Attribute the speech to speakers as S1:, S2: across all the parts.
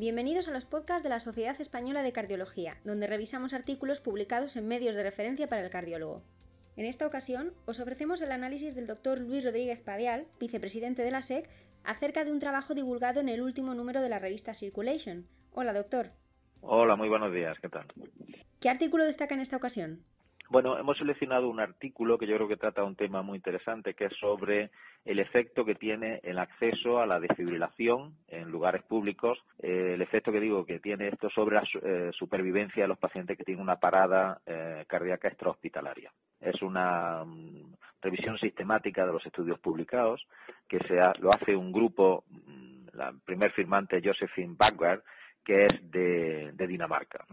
S1: Bienvenidos a los podcasts de la Sociedad Española de Cardiología, donde revisamos artículos publicados en medios de referencia para el cardiólogo. En esta ocasión, os ofrecemos el análisis del doctor Luis Rodríguez Padial, vicepresidente de la SEC, acerca de un trabajo divulgado en el último número de la revista Circulation. Hola, doctor.
S2: Hola, muy buenos días, ¿qué tal?
S1: ¿Qué artículo destaca en esta ocasión?
S2: Bueno, hemos seleccionado un artículo que yo creo que trata un tema muy interesante, que es sobre el efecto que tiene el acceso a la desfibrilación en lugares públicos, eh, el efecto que digo que tiene esto sobre la eh, supervivencia de los pacientes que tienen una parada eh, cardíaca extrahospitalaria. Es una mm, revisión sistemática de los estudios publicados que se lo hace un grupo, mm, la primer firmante Josephine Bagward, que es de, Dinamarca.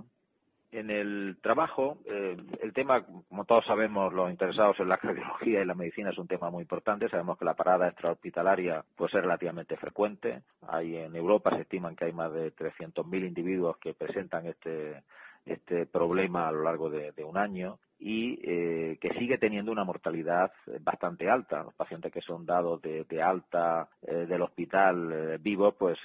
S2: En el trabajo, eh, el tema, como todos sabemos, los interesados en la cardiología y la medicina es un tema muy importante. Sabemos que la parada extrahospitalaria puede ser relativamente frecuente. Hay en Europa se estiman que hay más de 300.000 individuos que presentan este este problema a lo largo de, un año y eh, que sigue teniendo una mortalidad bastante alta. Los pacientes que son dados de, alta eh, del hospital eh, vivos, pues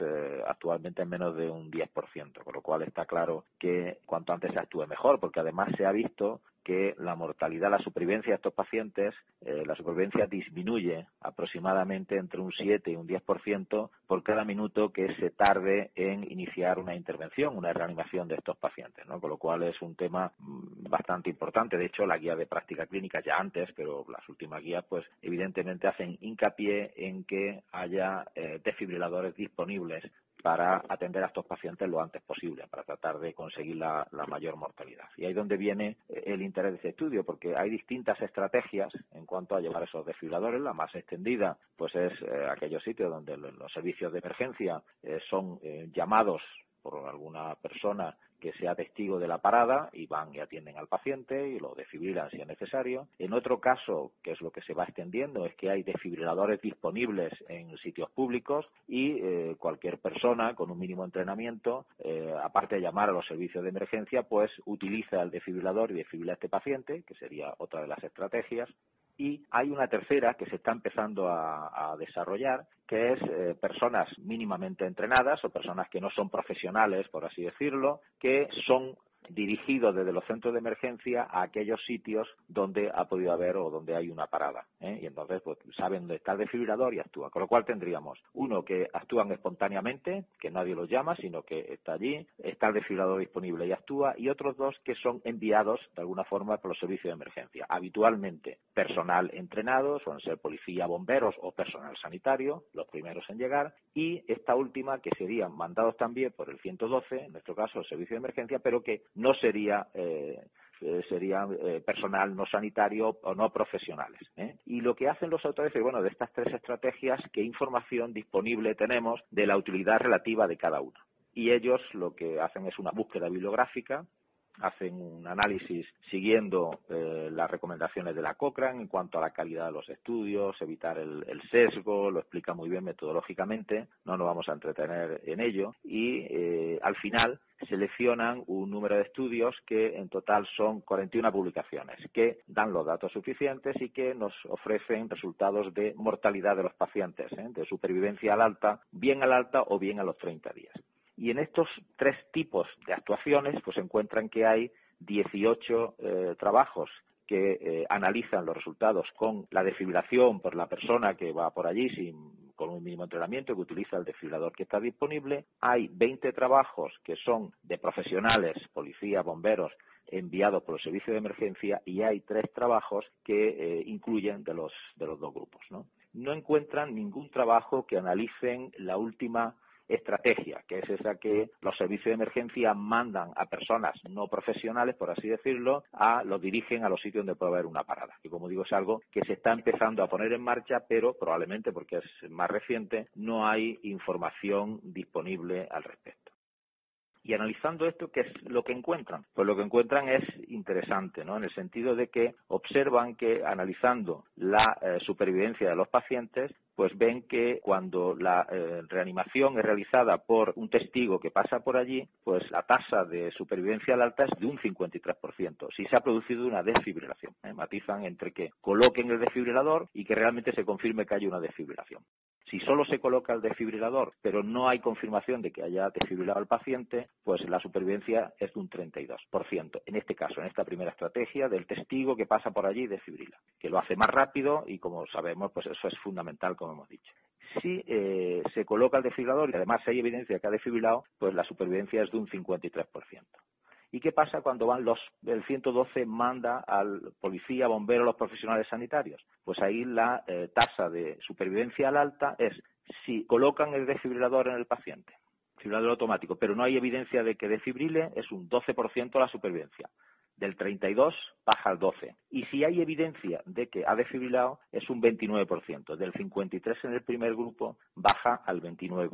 S2: actualmente en menos de un 10%, con lo cual está claro que cuanto antes se actúe mejor, porque además se ha visto que la mortalidad, la supervivencia de estos pacientes, eh, la supervivencia disminuye aproximadamente entre un 7 y un 10% por cada minuto que se tarde en iniciar una intervención, una reanimación de estos pacientes. Con lo cual es un tema mm, bastante importante. De hecho, la guía de práctica clínica ya antes, pero las últimas guías, pues evidentemente hacen hincapié en que haya eh, desfibriladores disponibles para atender a estos pacientes lo antes posible, para tratar de conseguir la, mayor mortalidad. Y ahí es donde viene eh, el interés de este estudio, porque hay distintas estrategias en cuanto a llevar esos desfibriladores. La más extendida, pues es eh, aquellos sitios donde los servicios de emergencia eh, son llamados por alguna persona que sea testigo de la parada y van y atienden al paciente y lo desfibrilan si es necesario. En otro caso, que es lo que se va extendiendo, es que hay desfibriladores disponibles en sitios públicos y eh, cualquier persona con un mínimo entrenamiento, eh, aparte de llamar a los servicios de emergencia, pues utiliza el desfibrilador y desfibrila a este paciente, que sería otra de las estrategias. Y hay una tercera que se está empezando a, desarrollar, que es eh, personas mínimamente entrenadas o personas que no son profesionales, por así decirlo, que son dirigido desde los centros de emergencia a aquellos sitios donde ha podido haber o donde hay una parada. ¿eh? Y entonces pues, saben dónde está el desfibrilador y actúa. Con lo cual tendríamos uno que actúan espontáneamente, que nadie los llama, sino que está allí, está el desfibrilador disponible y actúa, y otros dos que son enviados de alguna forma por los servicios de emergencia. Habitualmente personal entrenado, suelen ser policía, bomberos o personal sanitario, los primeros en llegar, y esta última que serían mandados también por el 112, en nuestro caso el servicio de emergencia, pero que no sería eh, eh, sería eh, personal no sanitario o no profesionales. Y lo que hacen los autores es, bueno, de estas tres estrategias, ¿qué información disponible tenemos de la utilidad relativa de cada una? Y ellos lo que hacen es una búsqueda bibliográfica hacen un análisis siguiendo eh, las recomendaciones de la Cochrane en cuanto a la calidad de los estudios, evitar el, sesgo, lo explica muy bien metodológicamente, no nos vamos a entretener en ello y eh, al final seleccionan un número de estudios que en total son 41 publicaciones que dan los datos suficientes y que nos ofrecen resultados de mortalidad de los pacientes, ¿eh? de supervivencia al alta, bien al alta o bien a los 30 días. Y en estos tres tipos de actuaciones, pues encuentran que hay 18 eh, trabajos que eh, analizan los resultados con la desfibrilación por la persona que va por allí sin, con un mínimo entrenamiento, que utiliza el desfibrilador que está disponible. Hay 20 trabajos que son de profesionales, policía, bomberos, enviados por el servicio de emergencia y hay tres trabajos que eh, incluyen de los, de los dos grupos. ¿no? no encuentran ningún trabajo que analicen la última estrategia, que es esa que los servicios de emergencia mandan a personas no profesionales, por así decirlo, a los dirigen a los sitios donde puede haber una parada. Y como digo, es algo que se está empezando a poner en marcha, pero probablemente porque es más reciente, no hay información disponible al respecto. Y analizando esto, ¿qué es lo que encuentran? Pues lo que encuentran es interesante, ¿no? En el sentido de que observan que analizando la eh, supervivencia de los pacientes, pues ven que cuando la eh, reanimación es realizada por un testigo que pasa por allí, pues la tasa de supervivencia al alta es de un 53%. Si se ha producido una desfibrilación, ¿eh? matizan entre que coloquen el desfibrilador y que realmente se confirme que hay una desfibrilación. Si solo se coloca el desfibrilador, pero no hay confirmación de que haya desfibrilado al paciente, pues la supervivencia es de un 32%. En este caso, en esta primera estrategia del testigo que pasa por allí y desfibrila, que lo hace más rápido y como sabemos, pues eso es fundamental, como hemos dicho. Si eh, se coloca el desfibrilador y además hay evidencia de que ha desfibrilado, pues la supervivencia es de un 53%. ¿Y qué pasa cuando van los, el 112 manda al policía, bombero, los profesionales sanitarios? Pues ahí la eh, tasa de supervivencia al alta es si colocan el desfibrilador en el paciente, desfibrilador automático, pero no hay evidencia de que desfibrile, es un 12% la supervivencia del 32 baja al 12. Y si hay evidencia de que ha desfibrilado, es un 29%. Del 53 en el primer grupo baja al 29%.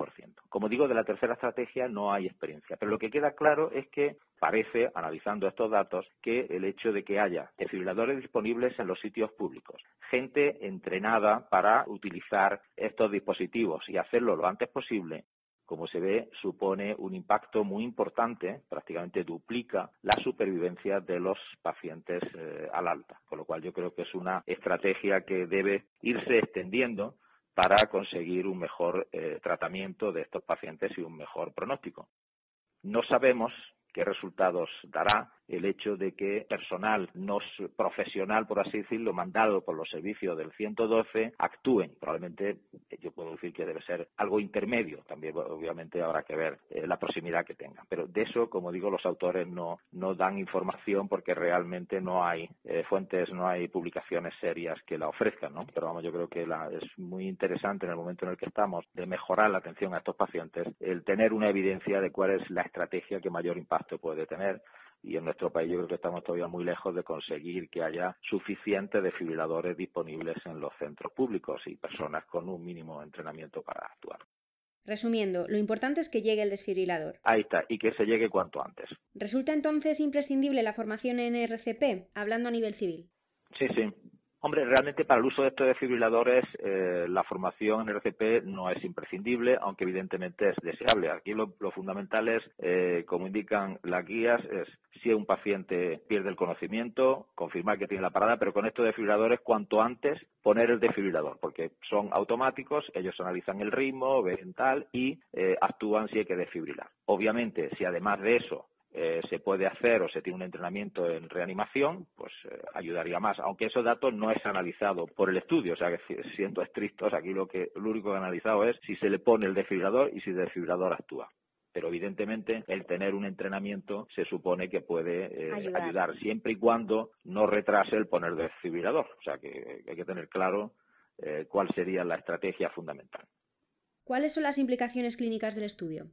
S2: Como digo, de la tercera estrategia no hay experiencia. Pero lo que queda claro es que parece, analizando estos datos, que el hecho de que haya desfibriladores disponibles en los sitios públicos, gente entrenada para utilizar estos dispositivos y hacerlo lo antes posible, como se ve, supone un impacto muy importante, prácticamente duplica la supervivencia de los pacientes eh, al alta, con lo cual yo creo que es una estrategia que debe irse extendiendo para conseguir un mejor eh, tratamiento de estos pacientes y un mejor pronóstico. No sabemos qué resultados dará el hecho de que personal no profesional, por así decirlo, mandado por los servicios del 112, actúen. Probablemente yo puedo decir que debe ser algo intermedio. También, obviamente, habrá que ver eh, la proximidad que tengan. Pero de eso, como digo, los autores no, no dan información porque realmente no hay eh, fuentes, no hay publicaciones serias que la ofrezcan, ¿no? Pero vamos, yo creo que la, es muy interesante en el momento en el que estamos de mejorar la atención a estos pacientes el tener una evidencia de cuál es la estrategia que mayor impacto puede tener y en nuestro país yo creo que estamos todavía muy lejos de conseguir que haya suficientes desfibriladores disponibles en los centros públicos y personas con un mínimo entrenamiento para actuar.
S1: Resumiendo, lo importante es que llegue el desfibrilador.
S2: Ahí está, y que se llegue cuanto antes.
S1: ¿Resulta entonces imprescindible la formación en RCP, hablando a nivel civil?
S2: Sí, sí. Hombre, realmente para el uso de estos desfibriladores eh, la formación en RCP no es imprescindible, aunque evidentemente es deseable. Aquí lo, fundamental es, eh, como indican las guías, es si un paciente pierde el conocimiento, confirmar que tiene la parada, pero con estos desfibriladores cuanto antes poner el desfibrilador, porque son automáticos, ellos analizan el ritmo, ven tal y eh, actúan si hay que desfibrilar. Obviamente, si además de eso eh, se puede hacer o se tiene un entrenamiento en reanimación, pues eh, ayudaría más. Aunque esos datos no es analizado por el estudio, o sea que siendo estrictos, aquí lo que lo único que han analizado es si se le pone el desfibrilador y si el desfibrilador actúa. Pero evidentemente el tener un entrenamiento se supone que puede eh, ayudar. siempre y cuando no retrase el poner desfibrilador. O sea que hay que tener claro cuál sería la estrategia fundamental.
S1: ¿Cuáles son las implicaciones clínicas del estudio?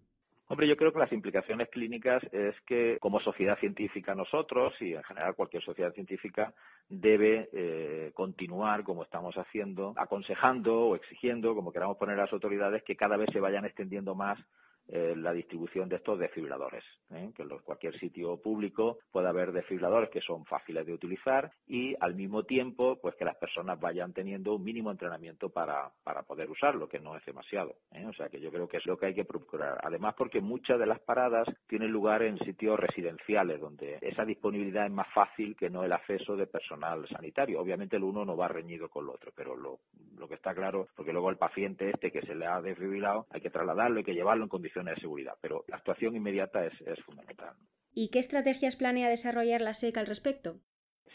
S2: Hombre, yo creo que las implicaciones clínicas es que como sociedad científica nosotros y en general cualquier sociedad científica debe eh, continuar como estamos haciendo, aconsejando o exigiendo, como queramos poner a las autoridades, que cada vez se vayan extendiendo más eh, la distribución de estos desfibriladores, ¿eh? que en cualquier sitio público pueda haber desfibriladores que son fáciles de utilizar y al mismo tiempo pues que las personas vayan teniendo un mínimo entrenamiento para, para poder usarlo, que no es demasiado. ¿eh? O sea que yo creo que es lo que hay que procurar. Además porque muchas de las paradas tienen lugar en sitios residenciales donde esa disponibilidad es más fácil que no el acceso de personal sanitario. Obviamente el uno no va reñido con el otro, pero lo, lo que está claro, porque luego el paciente este que se le ha desfibrilado hay que trasladarlo, hay que llevarlo en condiciones de seguridad, pero la actuación inmediata es, es fundamental.
S1: ¿Y qué estrategias planea desarrollar la SEC al respecto?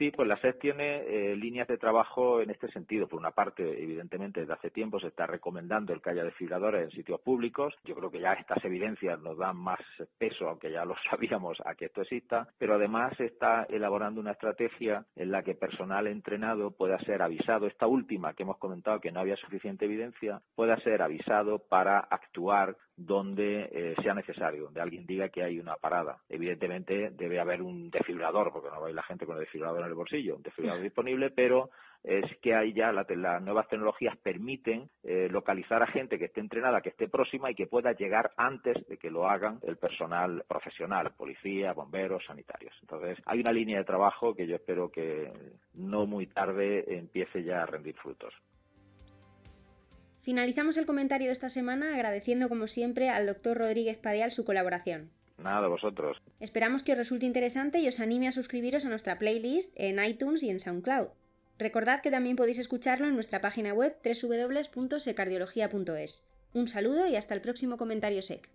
S2: Sí, pues la SED tiene eh, líneas de trabajo en este sentido. Por una parte, evidentemente, desde hace tiempo se está recomendando el que haya desfibriladores en sitios públicos. Yo creo que ya estas evidencias nos dan más peso, aunque ya lo sabíamos, a que esto exista. Pero además se está elaborando una estrategia en la que personal entrenado pueda ser avisado. Esta última que hemos comentado que no había suficiente evidencia, pueda ser avisado para actuar donde eh, sea necesario, donde alguien diga que hay una parada. Evidentemente debe haber un desfibrilador, porque no va a ir la gente con el desfibrilador en el bolsillo, un desfibrilador disponible, pero es que hay ya las nuevas tecnologías permiten eh, localizar a gente que esté entrenada, que esté próxima y que pueda llegar antes de que lo hagan el personal profesional, policía, bomberos, sanitarios. Entonces, hay una línea de trabajo que yo espero que no muy tarde empiece ya a rendir frutos.
S1: Finalizamos el comentario de esta semana agradeciendo como siempre al doctor Rodríguez Padial su colaboración.
S2: Nada, vosotros.
S1: Esperamos que os resulte interesante y os anime a suscribiros a nuestra playlist en iTunes y en SoundCloud. Recordad que también podéis escucharlo en nuestra página web www.secardiología.es. Un saludo y hasta el próximo comentario SEC.